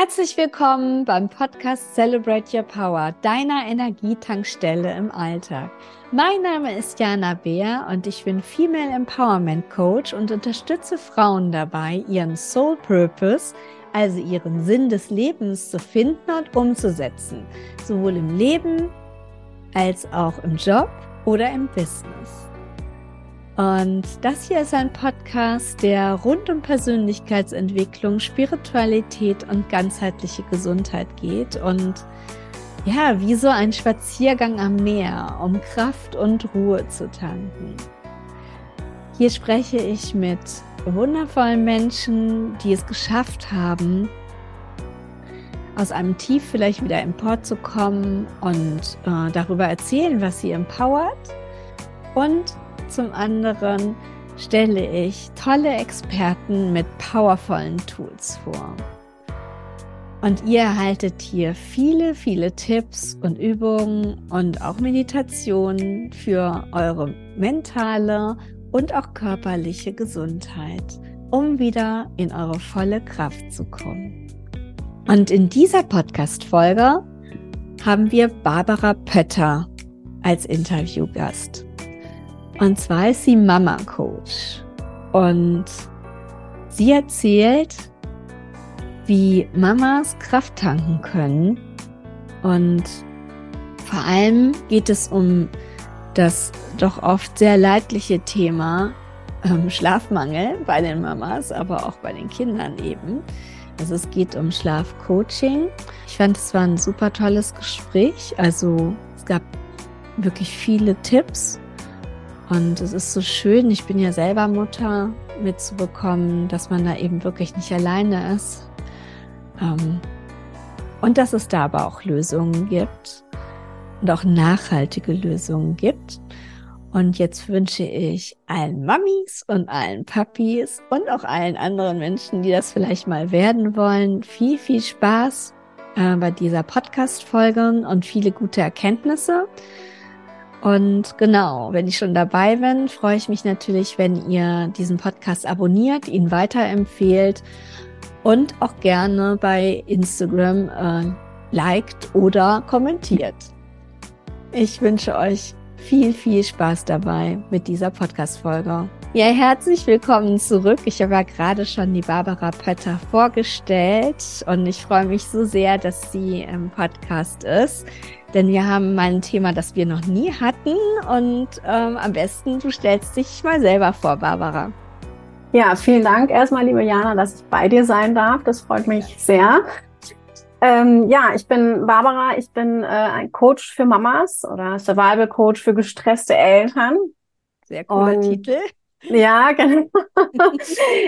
Herzlich willkommen beim Podcast Celebrate Your Power, deiner Energietankstelle im Alltag. Mein Name ist Jana Beer und ich bin Female Empowerment Coach und unterstütze Frauen dabei, ihren Soul Purpose, also ihren Sinn des Lebens zu finden und umzusetzen, sowohl im Leben als auch im Job oder im Business. Und das hier ist ein Podcast, der rund um Persönlichkeitsentwicklung, Spiritualität und ganzheitliche Gesundheit geht. Und ja, wie so ein Spaziergang am Meer, um Kraft und Ruhe zu tanken. Hier spreche ich mit wundervollen Menschen, die es geschafft haben, aus einem Tief vielleicht wieder emporzukommen und äh, darüber erzählen, was sie empowert und zum anderen stelle ich tolle Experten mit powervollen Tools vor. Und ihr erhaltet hier viele, viele Tipps und Übungen und auch Meditationen für eure mentale und auch körperliche Gesundheit, um wieder in eure volle Kraft zu kommen. Und in dieser Podcast-Folge haben wir Barbara Pötter als Interviewgast. Und zwar ist sie Mama Coach. Und sie erzählt, wie Mamas Kraft tanken können. Und vor allem geht es um das doch oft sehr leidliche Thema ähm, Schlafmangel bei den Mamas, aber auch bei den Kindern eben. Also es geht um Schlafcoaching. Ich fand, es war ein super tolles Gespräch. Also es gab wirklich viele Tipps und es ist so schön, ich bin ja selber Mutter, mitzubekommen, dass man da eben wirklich nicht alleine ist. Ähm, und dass es da aber auch Lösungen gibt und auch nachhaltige Lösungen gibt. Und jetzt wünsche ich allen Mamis und allen Papis und auch allen anderen Menschen, die das vielleicht mal werden wollen, viel, viel Spaß äh, bei dieser Podcast-Folge und viele gute Erkenntnisse. Und genau, wenn ich schon dabei bin, freue ich mich natürlich, wenn ihr diesen Podcast abonniert, ihn weiterempfehlt und auch gerne bei Instagram äh, liked oder kommentiert. Ich wünsche euch viel, viel Spaß dabei mit dieser Podcast-Folge. Ja, herzlich willkommen zurück. Ich habe ja gerade schon die Barbara Pötter vorgestellt und ich freue mich so sehr, dass sie im Podcast ist. Denn wir haben mal ein Thema, das wir noch nie hatten. Und ähm, am besten, du stellst dich mal selber vor, Barbara. Ja, vielen Dank erstmal, liebe Jana, dass ich bei dir sein darf. Das freut mich sehr. Ähm, ja, ich bin Barbara. Ich bin äh, ein Coach für Mamas oder Survival Coach für gestresste Eltern. Sehr cooler Und Titel. Ja, genau.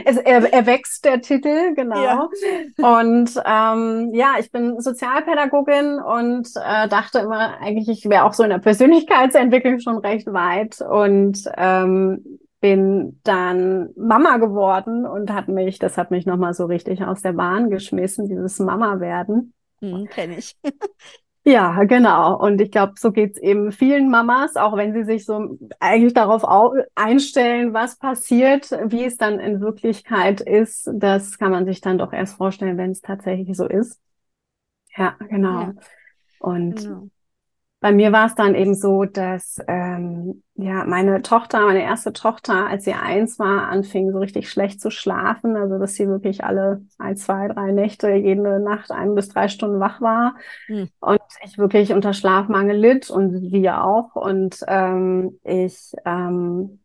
es, er, er wächst der Titel, genau. Ja. Und ähm, ja, ich bin Sozialpädagogin und äh, dachte immer, eigentlich, ich wäre auch so in der Persönlichkeitsentwicklung schon recht weit und ähm, bin dann Mama geworden und hat mich, das hat mich nochmal so richtig aus der Bahn geschmissen, dieses Mama werden. Hm, Kenne ich. Ja, genau. Und ich glaube, so geht's eben vielen Mamas, auch wenn sie sich so eigentlich darauf einstellen, was passiert, wie es dann in Wirklichkeit ist. Das kann man sich dann doch erst vorstellen, wenn es tatsächlich so ist. Ja, genau. Ja. Und genau bei mir war es dann eben so, dass ähm, ja meine Tochter, meine erste Tochter, als sie eins war, anfing so richtig schlecht zu schlafen. Also dass sie wirklich alle ein, zwei, drei Nächte jede Nacht ein bis drei Stunden wach war hm. und ich wirklich unter Schlafmangel litt und wir auch. Und ähm, ich ähm,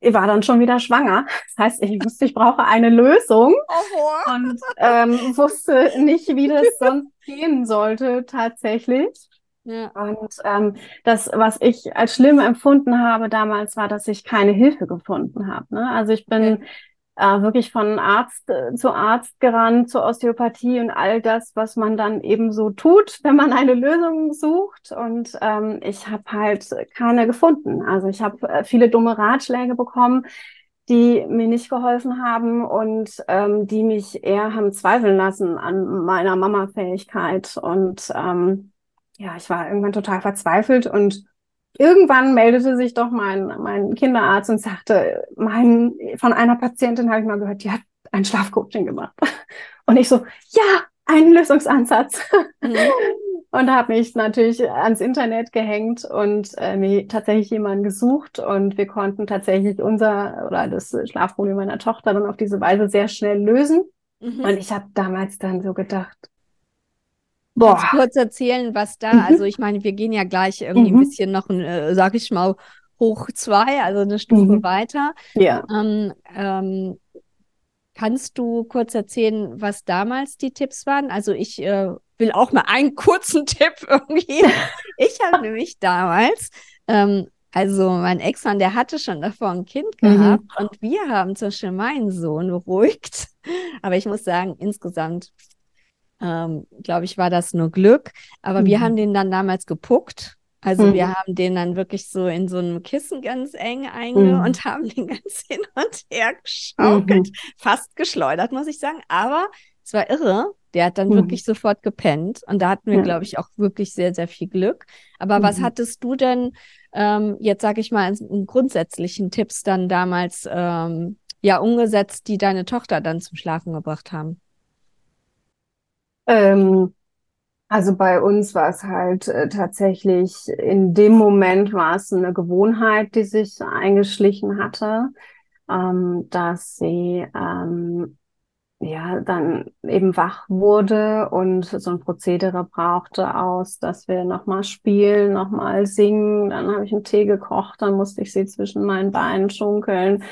ich war dann schon wieder schwanger. Das heißt, ich wusste, ich brauche eine Lösung und ähm, wusste nicht, wie das sonst gehen sollte tatsächlich. Ja. Und ähm, das, was ich als schlimm empfunden habe damals, war, dass ich keine Hilfe gefunden habe. Ne? Also ich bin ja. äh, wirklich von Arzt äh, zu Arzt gerannt, zur Osteopathie und all das, was man dann eben so tut, wenn man eine Lösung sucht. Und ähm, ich habe halt keine gefunden. Also ich habe äh, viele dumme Ratschläge bekommen die mir nicht geholfen haben und ähm, die mich eher haben zweifeln lassen an meiner Mama-Fähigkeit. Und ähm, ja, ich war irgendwann total verzweifelt und irgendwann meldete sich doch mein, mein Kinderarzt und sagte, mein, von einer Patientin habe ich mal gehört, die hat ein Schlafcoaching gemacht. Und ich so, ja, einen Lösungsansatz. Mhm. und habe mich natürlich ans Internet gehängt und äh, mir tatsächlich jemanden gesucht und wir konnten tatsächlich unser oder das Schlafproblem meiner Tochter dann auf diese Weise sehr schnell lösen. Mhm. Und ich habe damals dann so gedacht, boah. Kannst du kurz erzählen, was da, mhm. also ich meine, wir gehen ja gleich irgendwie mhm. ein bisschen noch, äh, sag ich mal, hoch zwei, also eine Stufe mhm. weiter. Ja. Ähm, ähm, Kannst du kurz erzählen, was damals die Tipps waren? Also ich äh, will auch mal einen kurzen Tipp irgendwie. ich habe nämlich damals, ähm, also mein Ex-Mann, der hatte schon davor ein Kind mhm. gehabt und wir haben zum Beispiel meinen Sohn beruhigt. Aber ich muss sagen, insgesamt, ähm, glaube ich, war das nur Glück. Aber mhm. wir haben den dann damals gepuckt also mhm. wir haben den dann wirklich so in so einem Kissen ganz eng einge mhm. und haben den ganz hin und her geschaukelt, mhm. fast geschleudert, muss ich sagen. Aber es war irre. Der hat dann mhm. wirklich sofort gepennt und da hatten wir, glaube ich, auch wirklich sehr, sehr viel Glück. Aber was mhm. hattest du denn ähm, jetzt, sage ich mal, in grundsätzlichen Tipps dann damals ähm, ja umgesetzt, die deine Tochter dann zum Schlafen gebracht haben? Ähm, also bei uns war es halt äh, tatsächlich, in dem Moment war es eine Gewohnheit, die sich eingeschlichen hatte, ähm, dass sie ähm, ja dann eben wach wurde und so ein Prozedere brauchte aus, dass wir nochmal spielen, nochmal singen. Dann habe ich einen Tee gekocht, dann musste ich sie zwischen meinen Beinen schunkeln.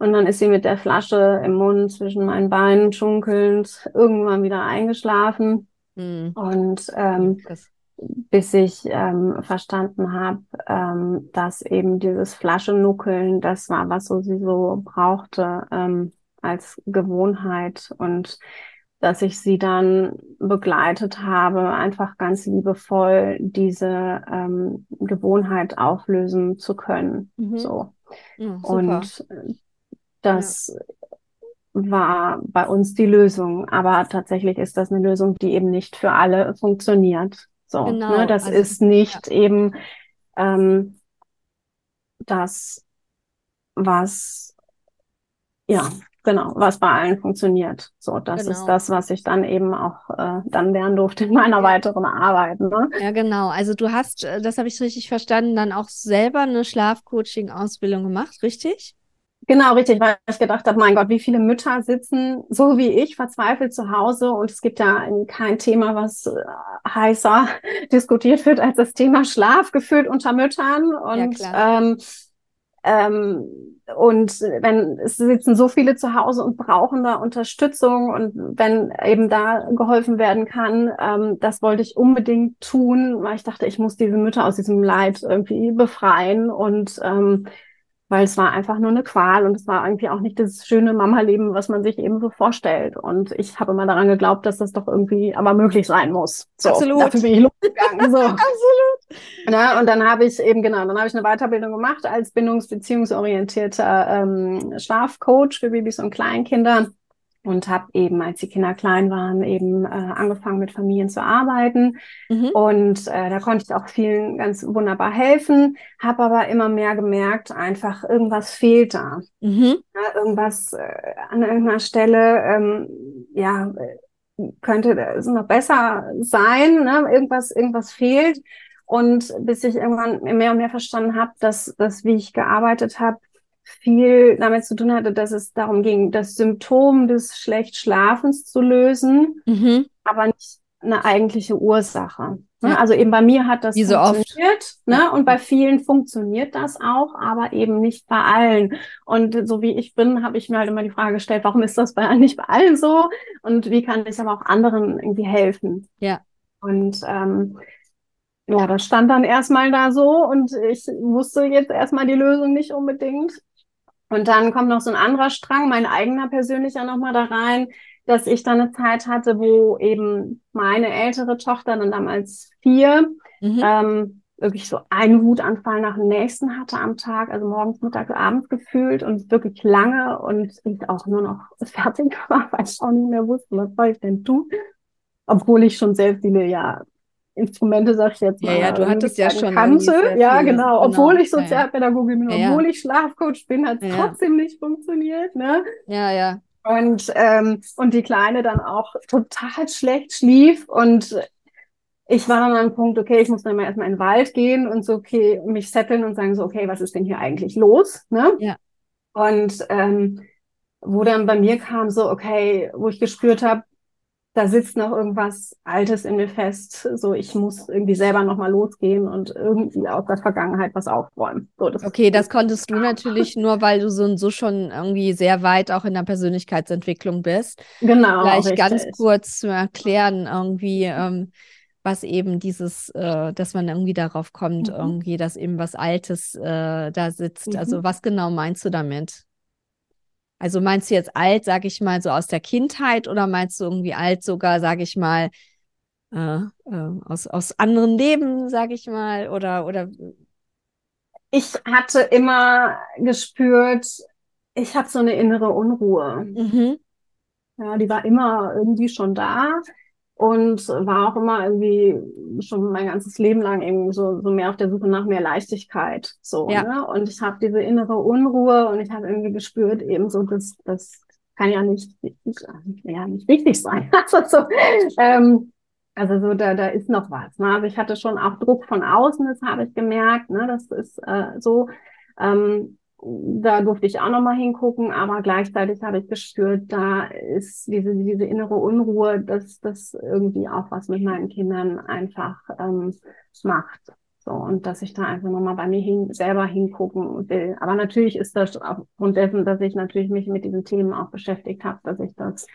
Und dann ist sie mit der Flasche im Mund zwischen meinen Beinen schunkelnd irgendwann wieder eingeschlafen. Mhm. Und ähm, bis ich ähm, verstanden habe, ähm, dass eben dieses Flaschenuckeln, das war, was so sie so brauchte ähm, als Gewohnheit und dass ich sie dann begleitet habe, einfach ganz liebevoll diese ähm, Gewohnheit auflösen zu können. Mhm. So. Ja, und das war bei uns die Lösung. Aber tatsächlich ist das eine Lösung, die eben nicht für alle funktioniert. So, ne, genau, ne, das also, ist nicht ja. eben ähm, das, was ja genau, was bei allen funktioniert. So, das genau. ist das, was ich dann eben auch äh, dann lernen durfte in meiner ja. weiteren Arbeit. Ne? Ja, genau. Also du hast, äh, das habe ich richtig verstanden, dann auch selber eine Schlafcoaching-Ausbildung gemacht, richtig? Genau, richtig, weil ich gedacht habe, mein Gott, wie viele Mütter sitzen so wie ich verzweifelt zu Hause und es gibt ja kein Thema, was äh, heißer diskutiert wird als das Thema Schlaf gefühlt unter Müttern. Und ja, ähm, ähm, und wenn es sitzen so viele zu Hause und brauchen da Unterstützung und wenn eben da geholfen werden kann, ähm, das wollte ich unbedingt tun, weil ich dachte, ich muss diese Mütter aus diesem Leid irgendwie befreien und ähm, weil es war einfach nur eine Qual und es war irgendwie auch nicht das schöne Mama-Leben, was man sich eben so vorstellt. Und ich habe immer daran geglaubt, dass das doch irgendwie aber möglich sein muss. So, Absolut. Dafür bin ich losgegangen. So. Absolut. Ja, und dann habe ich eben, genau, dann habe ich eine Weiterbildung gemacht als bindungsbeziehungsorientierter ähm, Schlafcoach für Babys und Kleinkinder und habe eben, als die Kinder klein waren, eben äh, angefangen mit Familien zu arbeiten. Mhm. Und äh, da konnte ich auch vielen ganz wunderbar helfen, habe aber immer mehr gemerkt, einfach irgendwas fehlt da. Mhm. Ja, irgendwas äh, an irgendeiner Stelle, ähm, ja, könnte es noch besser sein, ne? irgendwas, irgendwas fehlt. Und bis ich irgendwann mehr und mehr verstanden habe, dass dass wie ich gearbeitet habe, viel damit zu tun hatte, dass es darum ging, das Symptom des Schlechtschlafens zu lösen, mhm. aber nicht eine eigentliche Ursache. Ne? Ja. Also eben bei mir hat das Wie funktioniert, so ne? Und bei vielen funktioniert das auch, aber eben nicht bei allen. Und so wie ich bin, habe ich mir halt immer die Frage gestellt, warum ist das bei nicht bei allen so? Und wie kann ich aber auch anderen irgendwie helfen? Ja. Und ähm, ja, das stand dann erstmal da so und ich wusste jetzt erstmal die Lösung nicht unbedingt. Und dann kommt noch so ein anderer Strang, mein eigener persönlicher nochmal da rein, dass ich dann eine Zeit hatte, wo eben meine ältere Tochter dann damals vier, mhm. ähm, wirklich so einen Wutanfall nach dem nächsten hatte am Tag, also morgens, mittags, abends gefühlt und wirklich lange und ich auch nur noch fertig war, weil ich auch nicht mehr wusste, was soll ich denn tun. Obwohl ich schon sehr viele ja Instrumente, sag ich jetzt mal. Ja, ja du hattest ja schon. Kannte. Ja, genau. Obwohl genau. ich Sozialpädagogin bin, obwohl ich Schlafcoach bin, hat es trotzdem nicht funktioniert. Ne? Ja, ja. Und, ähm, und die Kleine dann auch total schlecht schlief und ich war dann an einem Punkt, okay, ich muss dann mal erstmal in den Wald gehen und so, okay, mich setteln und sagen so, okay, was ist denn hier eigentlich los? Ne? Ja. Und ähm, wo dann bei mir kam so, okay, wo ich gespürt habe, da sitzt noch irgendwas Altes in mir fest. So, ich muss irgendwie selber nochmal losgehen und irgendwie aus der Vergangenheit was aufräumen. So, das okay, das konntest du natürlich nur, weil du so und so schon irgendwie sehr weit auch in der Persönlichkeitsentwicklung bist. Genau. Vielleicht richtig. ganz kurz zu erklären, irgendwie, ähm, was eben dieses, äh, dass man irgendwie darauf kommt, mhm. irgendwie, dass eben was Altes äh, da sitzt. Also, mhm. Also, was genau meinst du damit? Also meinst du jetzt alt, sag ich mal, so aus der Kindheit oder meinst du irgendwie alt sogar, sag ich mal, äh, äh, aus, aus anderen Leben, sag ich mal, oder, oder? Ich hatte immer gespürt, ich habe so eine innere Unruhe. Mhm. Ja, die war immer irgendwie schon da und war auch immer irgendwie schon mein ganzes Leben lang irgendwie so, so mehr auf der Suche nach mehr Leichtigkeit. So, ja. ne? Und ich habe diese innere Unruhe und ich habe irgendwie gespürt, eben so, dass das kann ja nicht, ja, nicht richtig sein. also so, ähm, also so, da, da ist noch was. Ne? Also ich hatte schon auch Druck von außen, das habe ich gemerkt. Ne? Das ist äh, so. Ähm, da durfte ich auch nochmal hingucken, aber gleichzeitig habe ich gespürt, da ist diese, diese innere Unruhe, dass das irgendwie auch was mit meinen Kindern einfach ähm, macht. So, und dass ich da einfach nochmal bei mir hin, selber hingucken will. Aber natürlich ist das aufgrund dessen, dass ich natürlich mich mit diesen Themen auch beschäftigt habe, dass ich das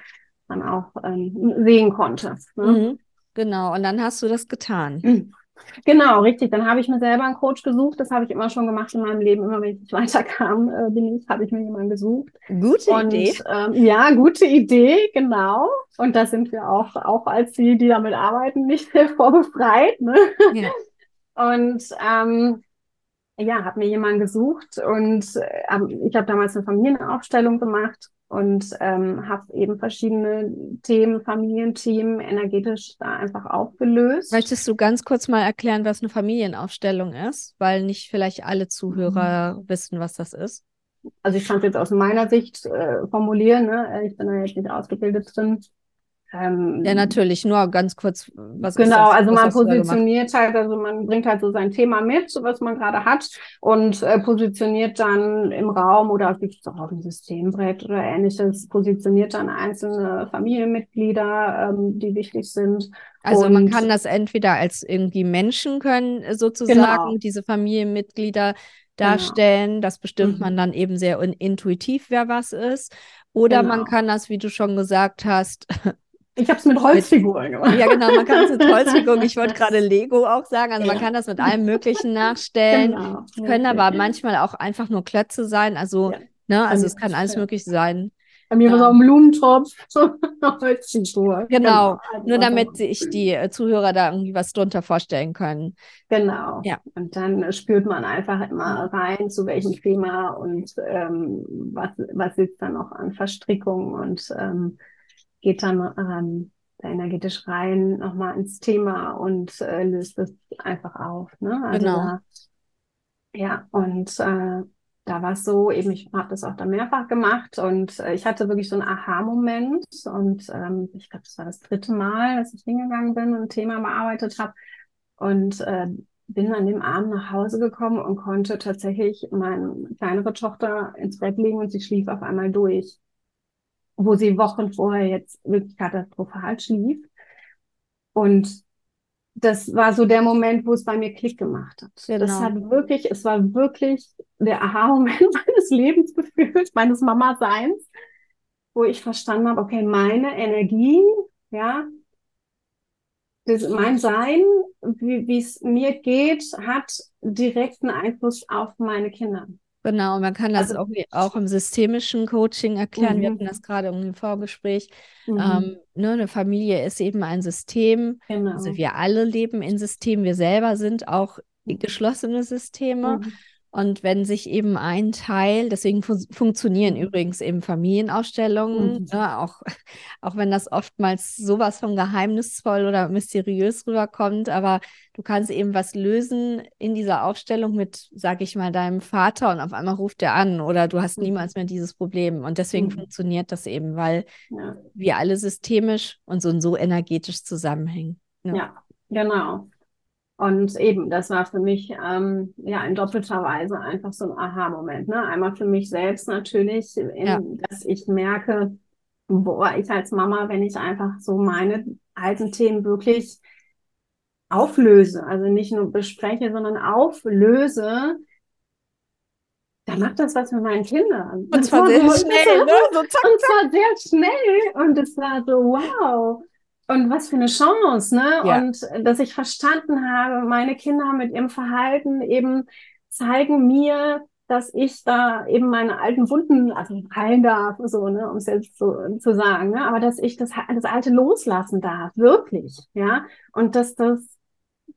dann auch ähm, sehen konnte. Ne? Mhm, genau, und dann hast du das getan. Mhm. Genau, richtig. Dann habe ich mir selber einen Coach gesucht. Das habe ich immer schon gemacht in meinem Leben. Immer wenn ich nicht weiterkam, äh, bin ich, habe ich mir jemanden gesucht. Gute und, Idee. Ähm, ja, gute Idee, genau. Und da sind wir auch, auch als die, die damit arbeiten, nicht sehr vorbefreit. Ne? Ja. Und ähm, ja, habe mir jemanden gesucht und äh, ich habe damals eine Familienaufstellung gemacht und ähm, habe eben verschiedene Themen, Familienthemen energetisch da einfach aufgelöst. Möchtest du ganz kurz mal erklären, was eine Familienaufstellung ist, weil nicht vielleicht alle Zuhörer mhm. wissen, was das ist? Also ich kann es jetzt aus meiner Sicht äh, formulieren, ne? ich bin da jetzt nicht ausgebildet drin. Ähm, ja, natürlich, nur ganz kurz, was Genau, also man positioniert halt, also man bringt halt so sein Thema mit, was man gerade hat und äh, positioniert dann im Raum oder gibt es auch auf dem Systembrett oder ähnliches, positioniert dann einzelne Familienmitglieder, ähm, die wichtig sind. Also und, man kann das entweder als irgendwie Menschen können äh, sozusagen genau. diese Familienmitglieder genau. darstellen. Genau. Das bestimmt mhm. man dann eben sehr intuitiv, wer was ist. Oder genau. man kann das, wie du schon gesagt hast, Ich habe es mit Holzfiguren gemacht. Ja, genau, man kann es mit Holzfiguren, ich wollte gerade Lego auch sagen, also ja. man kann das mit allem Möglichen nachstellen. Genau. Können aber manchmal auch einfach nur Klötze sein, also, ja. ne, also es kann alles möglich sein. Bei mir war es auch ein Blumentopf, so Holzfigur. Genau, genau. Nur damit sich die äh, Zuhörer da irgendwie was drunter vorstellen können. Genau. Ja. Und dann spürt man einfach immer rein, zu welchem Thema und ähm, was, was sitzt da noch an Verstrickungen und ähm, geht dann ähm, da energetisch rein, nochmal ins Thema und äh, löst es einfach auf. Ne? Also genau. Da, ja, und äh, da war es so, eben ich habe das auch dann mehrfach gemacht und äh, ich hatte wirklich so einen Aha-Moment und ähm, ich glaube, das war das dritte Mal, dass ich hingegangen bin und ein Thema bearbeitet habe und äh, bin an dem Abend nach Hause gekommen und konnte tatsächlich meine kleinere Tochter ins Bett legen und sie schlief auf einmal durch wo sie Wochen vorher jetzt wirklich katastrophal schlief. Und das war so der Moment, wo es bei mir Klick gemacht hat. Genau. Das hat wirklich, es war wirklich der Aha-Moment meines Lebens gefühlt, meines Mama-Seins, wo ich verstanden habe, okay, meine Energie, ja, das, mein Sein, wie es mir geht, hat direkten Einfluss auf meine Kinder. Genau, man kann das also, auch, auch im systemischen Coaching erklären. Mhm. Wir hatten das gerade im Vorgespräch. Mhm. Ähm, ne, eine Familie ist eben ein System. Genau. Also wir alle leben in Systemen. Wir selber sind auch geschlossene Systeme. Mhm. Und wenn sich eben ein Teil, deswegen fu funktionieren mhm. übrigens eben Familienausstellungen, mhm. ne, auch, auch wenn das oftmals sowas von geheimnisvoll oder mysteriös rüberkommt, aber du kannst eben was lösen in dieser Ausstellung mit, sag ich mal, deinem Vater und auf einmal ruft er an oder du hast mhm. niemals mehr dieses Problem. Und deswegen mhm. funktioniert das eben, weil ja. wir alle systemisch und so und so energetisch zusammenhängen. Ne? Ja, genau. Und eben, das war für mich ähm, ja in doppelter Weise einfach so ein Aha-Moment. Ne? Einmal für mich selbst natürlich, in, ja. dass ich merke, boah, ich als Mama, wenn ich einfach so meine alten Themen wirklich auflöse, also nicht nur bespreche, sondern auflöse, dann macht das was mit meinen Kindern. Und zwar sehr schnell, ne? So zack, zack. Und zwar sehr schnell. Und es war so, wow. Und was für eine Chance, ne? Ja. Und dass ich verstanden habe, meine Kinder mit ihrem Verhalten eben zeigen mir, dass ich da eben meine alten Wunden, also heilen darf, so, ne, um es jetzt so zu sagen, ne? aber dass ich das, das Alte loslassen darf, wirklich, ja, und dass das,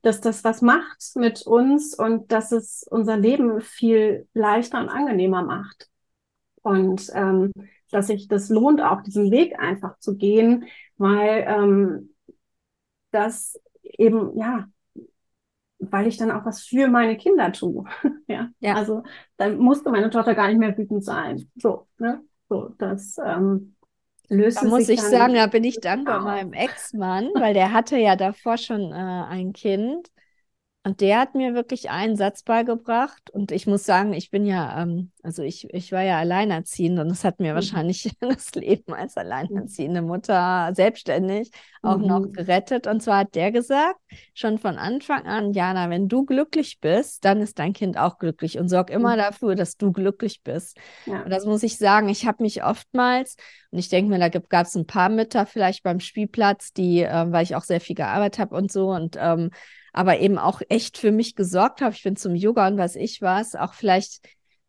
dass das was macht mit uns und dass es unser Leben viel leichter und angenehmer macht. Und ähm, dass sich das lohnt, auch diesen Weg einfach zu gehen, weil ähm, das eben, ja, weil ich dann auch was für meine Kinder tue. ja? ja. Also dann musste meine Tochter gar nicht mehr wütend sein. So, ne? So, das ähm, löst da muss ich sagen, da bin ich dankbar meinem Ex-Mann, weil der hatte ja davor schon äh, ein Kind und der hat mir wirklich einen Satz beigebracht. Und ich muss sagen, ich bin ja, ähm, also ich, ich war ja alleinerziehend und es hat mir mhm. wahrscheinlich das Leben als alleinerziehende Mutter selbstständig auch mhm. noch gerettet. Und zwar hat der gesagt, schon von Anfang an, Jana, wenn du glücklich bist, dann ist dein Kind auch glücklich und sorg immer mhm. dafür, dass du glücklich bist. Ja. Und das muss ich sagen, ich habe mich oftmals, und ich denke mir, da gab es ein paar Mütter vielleicht beim Spielplatz, die, äh, weil ich auch sehr viel gearbeitet habe und so und ähm, aber eben auch echt für mich gesorgt habe. Ich bin zum Yoga und was ich was, auch vielleicht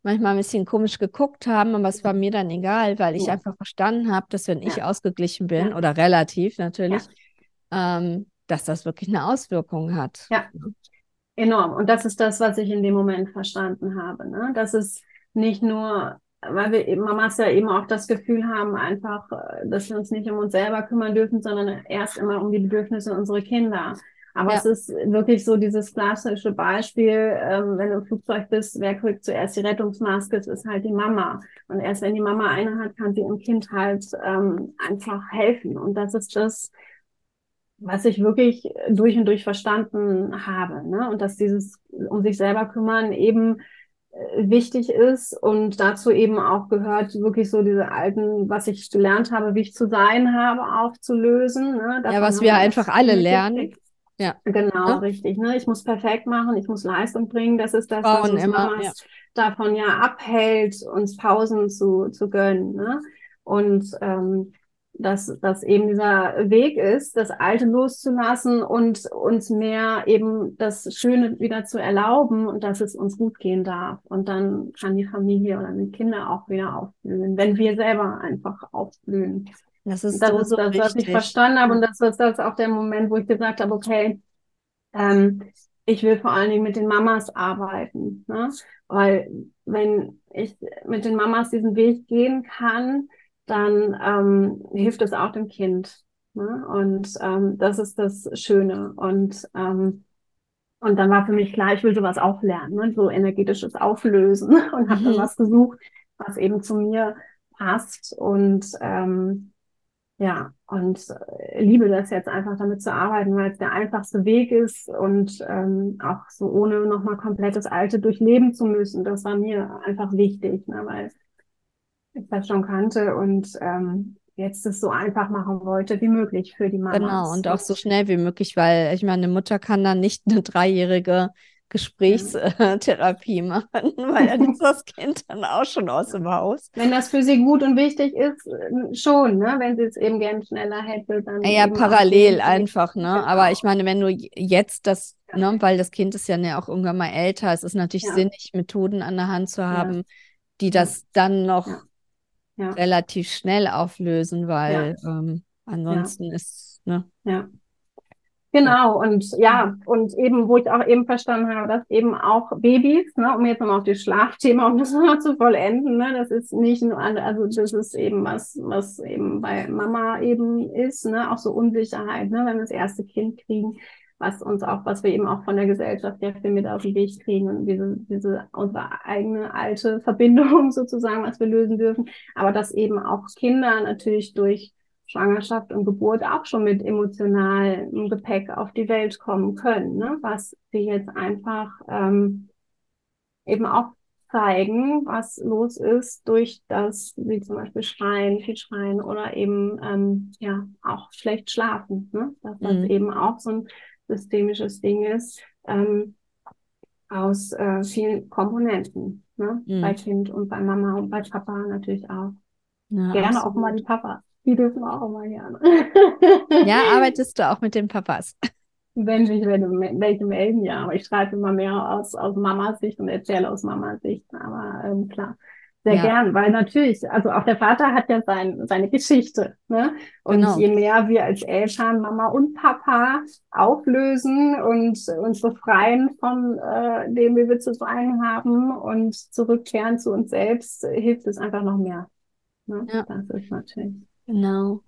manchmal ein bisschen komisch geguckt haben, aber es war mir dann egal, weil ich ja. einfach verstanden habe, dass wenn ich ja. ausgeglichen bin, ja. oder relativ natürlich, ähm, dass das wirklich eine Auswirkung hat. Ja, enorm. Und das ist das, was ich in dem Moment verstanden habe. Ne? Das ist nicht nur, weil wir eben Mamas ja eben auch das Gefühl haben, einfach, äh, dass wir uns nicht um uns selber kümmern dürfen, sondern erst immer um die Bedürfnisse unserer Kinder. Aber ja. es ist wirklich so dieses klassische Beispiel, ähm, wenn du im Flugzeug bist, wer kriegt zuerst die Rettungsmaske? Es ist halt die Mama. Und erst wenn die Mama eine hat, kann sie ihrem Kind halt ähm, einfach helfen. Und das ist das, was ich wirklich durch und durch verstanden habe. Ne? Und dass dieses um sich selber kümmern eben äh, wichtig ist und dazu eben auch gehört, wirklich so diese alten, was ich gelernt habe, wie ich zu sein habe, aufzulösen. Ne? ja, was wir einfach alle lernen. Ja. Genau, ja. richtig. Ne? Ich muss perfekt machen, ich muss Leistung bringen. Das ist das, was uns immer, ja. davon ja abhält, uns Pausen zu, zu gönnen. Ne? Und ähm, dass das eben dieser Weg ist, das Alte loszulassen und uns mehr eben das Schöne wieder zu erlauben und dass es uns gut gehen darf. Und dann kann die Familie oder die Kinder auch wieder aufblühen, wenn wir selber einfach aufblühen. Das ist, das, so, ist das, was ich verstanden habe. Und das ist das auch der Moment, wo ich gesagt habe, okay, ähm, ich will vor allen Dingen mit den Mamas arbeiten. Ne? Weil wenn ich mit den Mamas diesen Weg gehen kann, dann ähm, hilft es auch dem Kind. Ne? Und ähm, das ist das Schöne. Und ähm, und dann war für mich klar, ich will sowas auch lernen, ne? so energetisches Auflösen und habe dann mhm. was gesucht, was eben zu mir passt. Und ähm, ja, und äh, liebe das jetzt einfach damit zu arbeiten, weil es der einfachste Weg ist und ähm, auch so ohne nochmal komplettes Alte durchleben zu müssen. Das war mir einfach wichtig, ne, weil ich das schon kannte und ähm, jetzt es so einfach machen wollte wie möglich für die Mama. Genau, und auch so schnell wie möglich, weil ich meine, eine Mutter kann dann nicht eine dreijährige Gesprächstherapie machen, weil dann ist das Kind dann auch schon aus dem Haus. Wenn das für sie gut und wichtig ist, schon, ne? Wenn sie es eben gern schneller hätte, dann. Ja, parallel einfach, ne? Genau. Aber ich meine, wenn du jetzt das, ja. ne, weil das Kind ist ja ne, auch irgendwann mal älter, es ist natürlich ja. sinnig, Methoden an der Hand zu haben, ja. die das dann noch relativ schnell auflösen, weil ähm, ansonsten ist, ne? Ja. Genau, und ja, und eben, wo ich auch eben verstanden habe, dass eben auch Babys, ne, um jetzt nochmal auf das Schlafthema, um das nochmal zu vollenden, ne, das ist nicht nur, also das ist eben was, was eben bei Mama eben ist, ne, auch so Unsicherheit, ne, wenn wir das erste Kind kriegen, was uns auch, was wir eben auch von der Gesellschaft ja viel mit auf den Weg kriegen und diese, diese, unsere eigene alte Verbindung sozusagen, was wir lösen dürfen, aber dass eben auch Kinder natürlich durch Schwangerschaft und Geburt auch schon mit emotionalem Gepäck auf die Welt kommen können, ne? was sie jetzt einfach ähm, eben auch zeigen, was los ist durch das, wie zum Beispiel Schreien, viel Schreien oder eben ähm, ja auch schlecht schlafen, ne? dass das mhm. eben auch so ein systemisches Ding ist ähm, aus äh, vielen Komponenten, ne? Mhm. bei Kind und bei Mama und bei Papa natürlich auch. Ja, Gerne absolut. auch mal die Papa. Die dürfen auch immer gerne. Ja, arbeitest du auch mit den Papas? Wenn sich welche melden, ja. Aber ich schreibe immer mehr aus, aus Mamas Sicht und erzähle aus Mamas Sicht. Aber ähm, klar, sehr ja. gern, weil natürlich, also auch der Vater hat ja sein, seine Geschichte. Ne? Und genau. je mehr wir als Eltern, Mama und Papa auflösen und uns befreien von äh, dem, wie wir zu sein haben und zurückkehren zu uns selbst, hilft es einfach noch mehr. Ne? Ja. Das ist natürlich. Genau.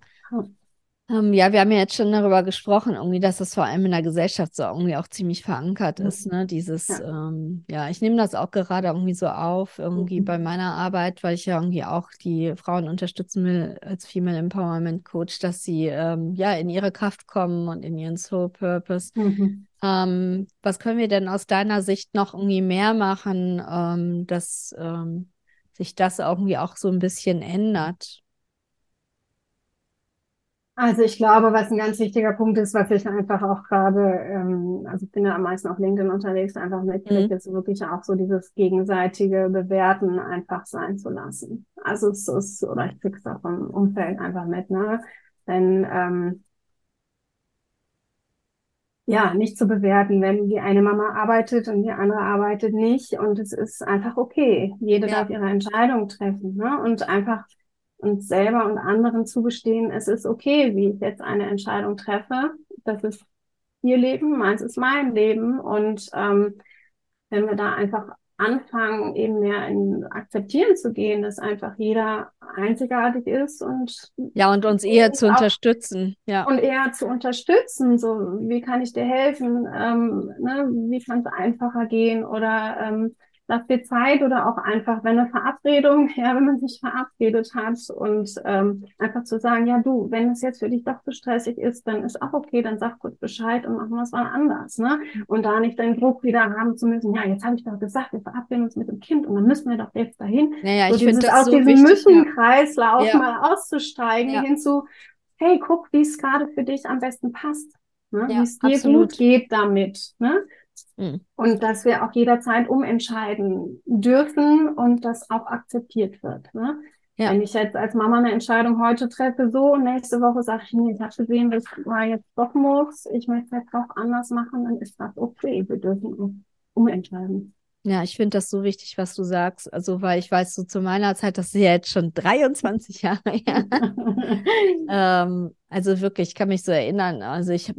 Ähm, ja, wir haben ja jetzt schon darüber gesprochen, irgendwie, dass das vor allem in der Gesellschaft so irgendwie auch ziemlich verankert mhm. ist, ne? Dieses, ja, ähm, ja ich nehme das auch gerade irgendwie so auf, irgendwie mhm. bei meiner Arbeit, weil ich ja irgendwie auch die Frauen unterstützen will als Female Empowerment Coach, dass sie ähm, ja in ihre Kraft kommen und in ihren Soul Purpose. Mhm. Ähm, was können wir denn aus deiner Sicht noch irgendwie mehr machen, ähm, dass ähm, sich das irgendwie auch so ein bisschen ändert? Also ich glaube, was ein ganz wichtiger Punkt ist, was ich einfach auch gerade, ähm, also ich bin ja am meisten auf LinkedIn unterwegs, einfach mitkriege, mhm. ist wirklich auch so dieses gegenseitige Bewerten einfach sein zu lassen. Also es ist, oder ich krieg's auch im Umfeld einfach mit, ne? Denn ähm, ja, nicht zu bewerten, wenn die eine Mama arbeitet und die andere arbeitet nicht. Und es ist einfach okay. Jede ja. darf ihre Entscheidung treffen. Ne? Und einfach uns selber und anderen zugestehen, es ist okay, wie ich jetzt eine Entscheidung treffe. Das ist ihr Leben, meins ist mein Leben. Und ähm, wenn wir da einfach anfangen, eben mehr in Akzeptieren zu gehen, dass einfach jeder einzigartig ist und ja und uns eher zu unterstützen, ja und eher zu unterstützen. So, wie kann ich dir helfen? Ähm, ne? Wie kann es einfacher gehen? Oder ähm, lass dir Zeit oder auch einfach, wenn eine Verabredung, ja, wenn man sich verabredet hat und ähm, einfach zu sagen, ja du, wenn es jetzt für dich doch zu stressig ist, dann ist auch okay, dann sag kurz Bescheid und machen wir es mal anders, ne? Und da nicht den Druck wieder haben zu müssen, ja, jetzt habe ich doch gesagt, wir verabreden uns mit dem Kind und dann müssen wir doch jetzt dahin. Naja, so ich finde das aus so diesem Müssenkreislauf ja. mal auszusteigen ja. hinzu, hey, guck, wie es gerade für dich am besten passt. Ne? Ja, wie es dir absolut. gut geht damit. Ne? Mhm. Und dass wir auch jederzeit umentscheiden dürfen und das auch akzeptiert wird. Ne? Ja. Wenn ich jetzt als Mama eine Entscheidung heute treffe, so und nächste Woche sage ich, nee, ich habe gesehen, das war jetzt doch muss, ich möchte es jetzt doch anders machen, dann ist das okay. Wir dürfen umentscheiden. Ja, ich finde das so wichtig, was du sagst. Also, weil ich weiß, so zu meiner Zeit, das ist ja jetzt schon 23 Jahre her. ähm, also wirklich, ich kann mich so erinnern. Also ich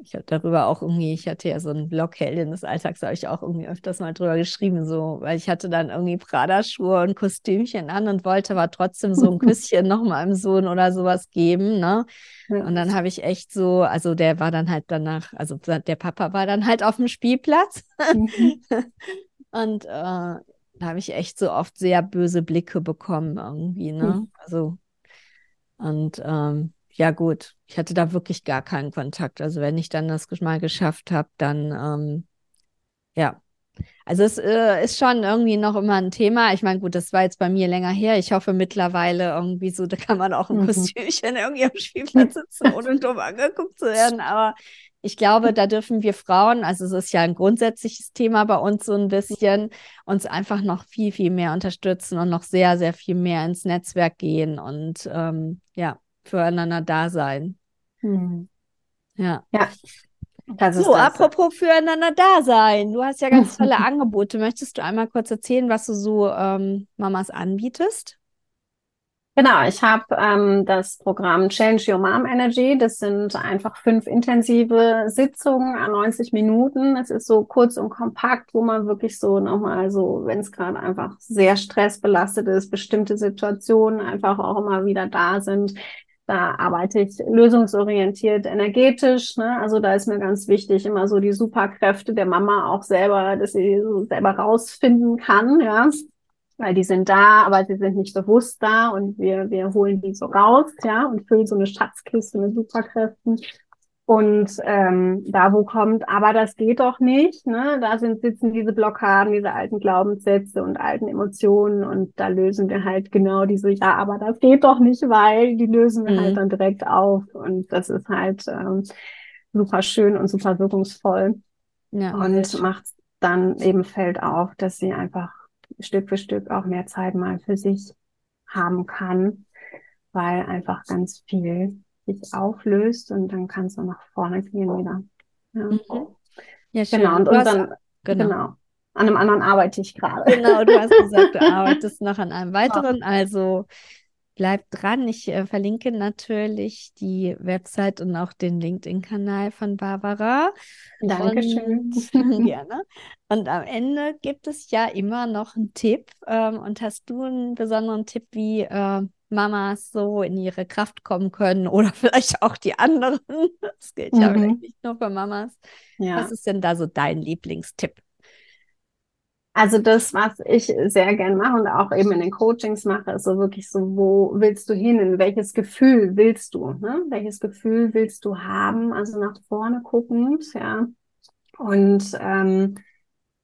ich habe darüber auch irgendwie, ich hatte ja so einen Blog Heldin des Alltags, da habe ich auch irgendwie öfters mal drüber geschrieben, so, weil ich hatte dann irgendwie Prada-Schuhe und Kostümchen an und wollte aber trotzdem so ein Küsschen noch meinem Sohn oder sowas geben, ne? Ja. Und dann habe ich echt so, also der war dann halt danach, also der Papa war dann halt auf dem Spielplatz mhm. und äh, da habe ich echt so oft sehr böse Blicke bekommen irgendwie, ne? Mhm. Also und ähm, ja gut, ich hatte da wirklich gar keinen Kontakt. Also wenn ich dann das mal geschafft habe, dann ähm, ja. Also es äh, ist schon irgendwie noch immer ein Thema. Ich meine, gut, das war jetzt bei mir länger her. Ich hoffe mittlerweile irgendwie so, da kann man auch ein mhm. Kostümchen irgendwie am Spielplatz sitzen, ohne dumm angeguckt zu werden. Aber ich glaube, da dürfen wir Frauen, also es ist ja ein grundsätzliches Thema bei uns so ein bisschen, uns einfach noch viel, viel mehr unterstützen und noch sehr, sehr viel mehr ins Netzwerk gehen und ähm, ja, füreinander da sein. Hm. Ja. Ja. Das so, apropos füreinander da sein. Du hast ja ganz tolle Angebote. Möchtest du einmal kurz erzählen, was du so ähm, Mamas anbietest? Genau, ich habe ähm, das Programm Change Your Mom Energy. Das sind einfach fünf intensive Sitzungen an 90 Minuten. Es ist so kurz und kompakt, wo man wirklich so nochmal so, wenn es gerade einfach sehr stressbelastet ist, bestimmte Situationen einfach auch immer wieder da sind. Da arbeite ich lösungsorientiert energetisch. Ne? Also da ist mir ganz wichtig, immer so die Superkräfte der Mama auch selber, dass sie so selber rausfinden kann. Ja, weil die sind da, aber sie sind nicht bewusst da und wir, wir holen die so raus, ja, und füllen so eine Schatzkiste mit Superkräften. Und ähm, da wo kommt, aber das geht doch nicht, ne? Da sind sitzen diese Blockaden, diese alten Glaubenssätze und alten Emotionen und da lösen wir halt genau diese, ja, aber das geht doch nicht, weil die lösen wir halt mhm. halt dann direkt auf und das ist halt ähm, super schön und super wirkungsvoll ja, und macht dann eben fällt auf, dass sie einfach Stück für Stück auch mehr Zeit mal für sich haben kann, weil einfach ganz viel sich auflöst und dann kannst du nach vorne gehen wieder. Ja, mhm. ja schön. Genau, und, und dann, genau. genau. An einem anderen arbeite ich gerade. Genau, du hast gesagt, du arbeitest noch an einem weiteren. Also Bleibt dran. Ich äh, verlinke natürlich die Website und auch den LinkedIn-Kanal von Barbara. Dankeschön. Und, gerne. Und am Ende gibt es ja immer noch einen Tipp. Ähm, und hast du einen besonderen Tipp, wie äh, Mamas so in ihre Kraft kommen können oder vielleicht auch die anderen? Das gilt mhm. ja vielleicht nicht nur für Mamas. Ja. Was ist denn da so dein Lieblingstipp? Also das, was ich sehr gern mache und auch eben in den Coachings mache, ist so wirklich so, wo willst du hin? In welches Gefühl willst du? Ne? Welches Gefühl willst du haben? Also nach vorne guckend, ja. Und ähm,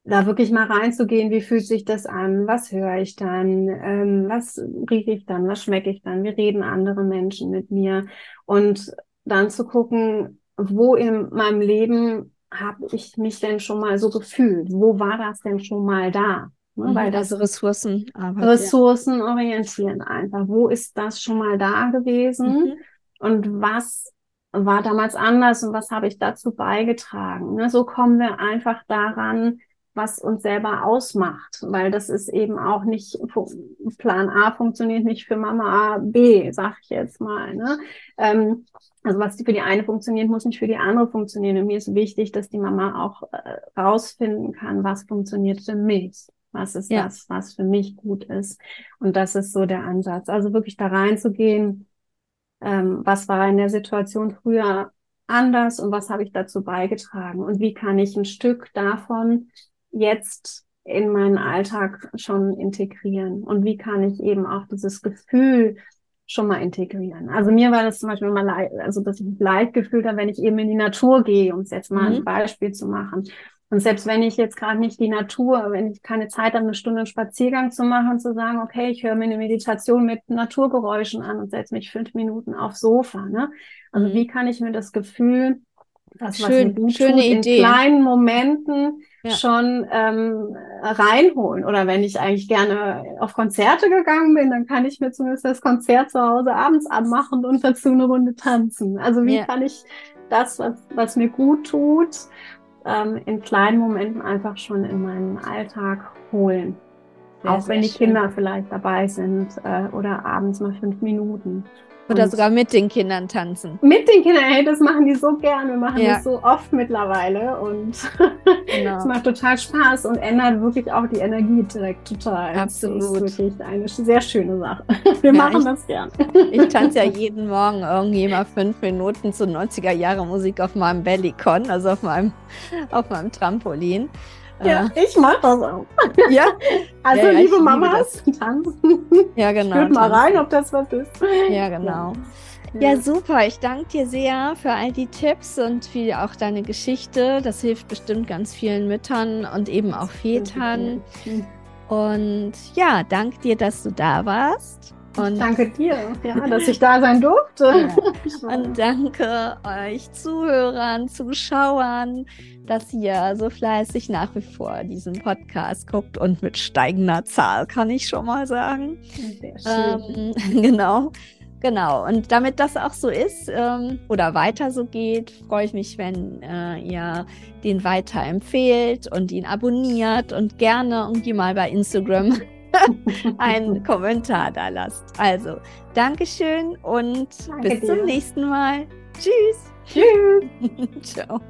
da wirklich mal reinzugehen, wie fühlt sich das an? Was höre ich dann? Ähm, was rieche ich dann? Was schmecke ich dann? Wie reden andere Menschen mit mir? Und dann zu gucken, wo in meinem Leben habe ich mich denn schon mal so gefühlt? Wo war das denn schon mal da? Ne? Mhm, Weil das also Ressourcen, Ressourcen ja. orientieren einfach. Wo ist das schon mal da gewesen? Mhm. Und was war damals anders und was habe ich dazu beigetragen? Ne? So kommen wir einfach daran, was uns selber ausmacht, weil das ist eben auch nicht, Plan A funktioniert nicht für Mama B, sag ich jetzt mal. Ne? Ähm, also was für die eine funktioniert, muss nicht für die andere funktionieren. Und mir ist wichtig, dass die Mama auch äh, rausfinden kann, was funktioniert für mich. Was ist ja. das, was für mich gut ist? Und das ist so der Ansatz. Also wirklich da reinzugehen, ähm, was war in der Situation früher anders und was habe ich dazu beigetragen und wie kann ich ein Stück davon jetzt in meinen Alltag schon integrieren und wie kann ich eben auch dieses Gefühl schon mal integrieren. Also mir war das zum Beispiel immer leicht, also dass ich leicht gefühlt habe, wenn ich eben in die Natur gehe, um es jetzt mal mhm. ein Beispiel zu machen. Und selbst wenn ich jetzt gerade nicht die Natur, wenn ich keine Zeit habe, eine Stunde einen Spaziergang zu machen, zu sagen, okay, ich höre mir eine Meditation mit Naturgeräuschen an und setze mich fünf Minuten aufs Sofa. Ne? Also mhm. wie kann ich mir das Gefühl, das, Schön, was mir gut schöne tut, Idee. in kleinen Momenten ja. schon ähm, reinholen. Oder wenn ich eigentlich gerne auf Konzerte gegangen bin, dann kann ich mir zumindest das Konzert zu Hause abends anmachen und dazu eine Runde tanzen. Also wie ja. kann ich das, was, was mir gut tut, ähm, in kleinen Momenten einfach schon in meinen Alltag holen. Sehr, Auch wenn die schön. Kinder vielleicht dabei sind äh, oder abends mal fünf Minuten. Oder sogar mit den Kindern tanzen. Mit den Kindern, hey, das machen die so gerne. Wir machen ja. das so oft mittlerweile und genau. es macht total Spaß und ändert wirklich auch die Energie direkt total. Absolut. Das ist wirklich eine sehr schöne Sache. Wir ja, machen ich, das gern. Ich tanze ja jeden Morgen irgendwie mal fünf Minuten zu 90er Jahre Musik auf meinem Bellycon, also auf meinem, auf meinem Trampolin. Ja, äh, ich mache das auch. Ja? Also, ja, liebe Mamas, tanzen. Ja, genau. Spürt mal rein, ob das was ist. Ja, genau. Ja. ja, super. Ich danke dir sehr für all die Tipps und für auch deine Geschichte. Das hilft bestimmt ganz vielen Müttern und eben auch Vätern. Und ja, danke dir, dass du da warst. Und danke dir, ja, dass ich da sein durfte. Ja. Und danke euch Zuhörern, Zuschauern, dass ihr so fleißig nach wie vor diesen Podcast guckt und mit steigender Zahl, kann ich schon mal sagen. Sehr schön. Ähm, genau. Genau, und damit das auch so ist ähm, oder weiter so geht, freue ich mich, wenn äh, ihr den weiter empfehlt und ihn abonniert und gerne irgendwie mal bei Instagram einen Kommentar da lasst. Also, Dankeschön und Danke bis dir. zum nächsten Mal. Tschüss. Tschüss. Ciao.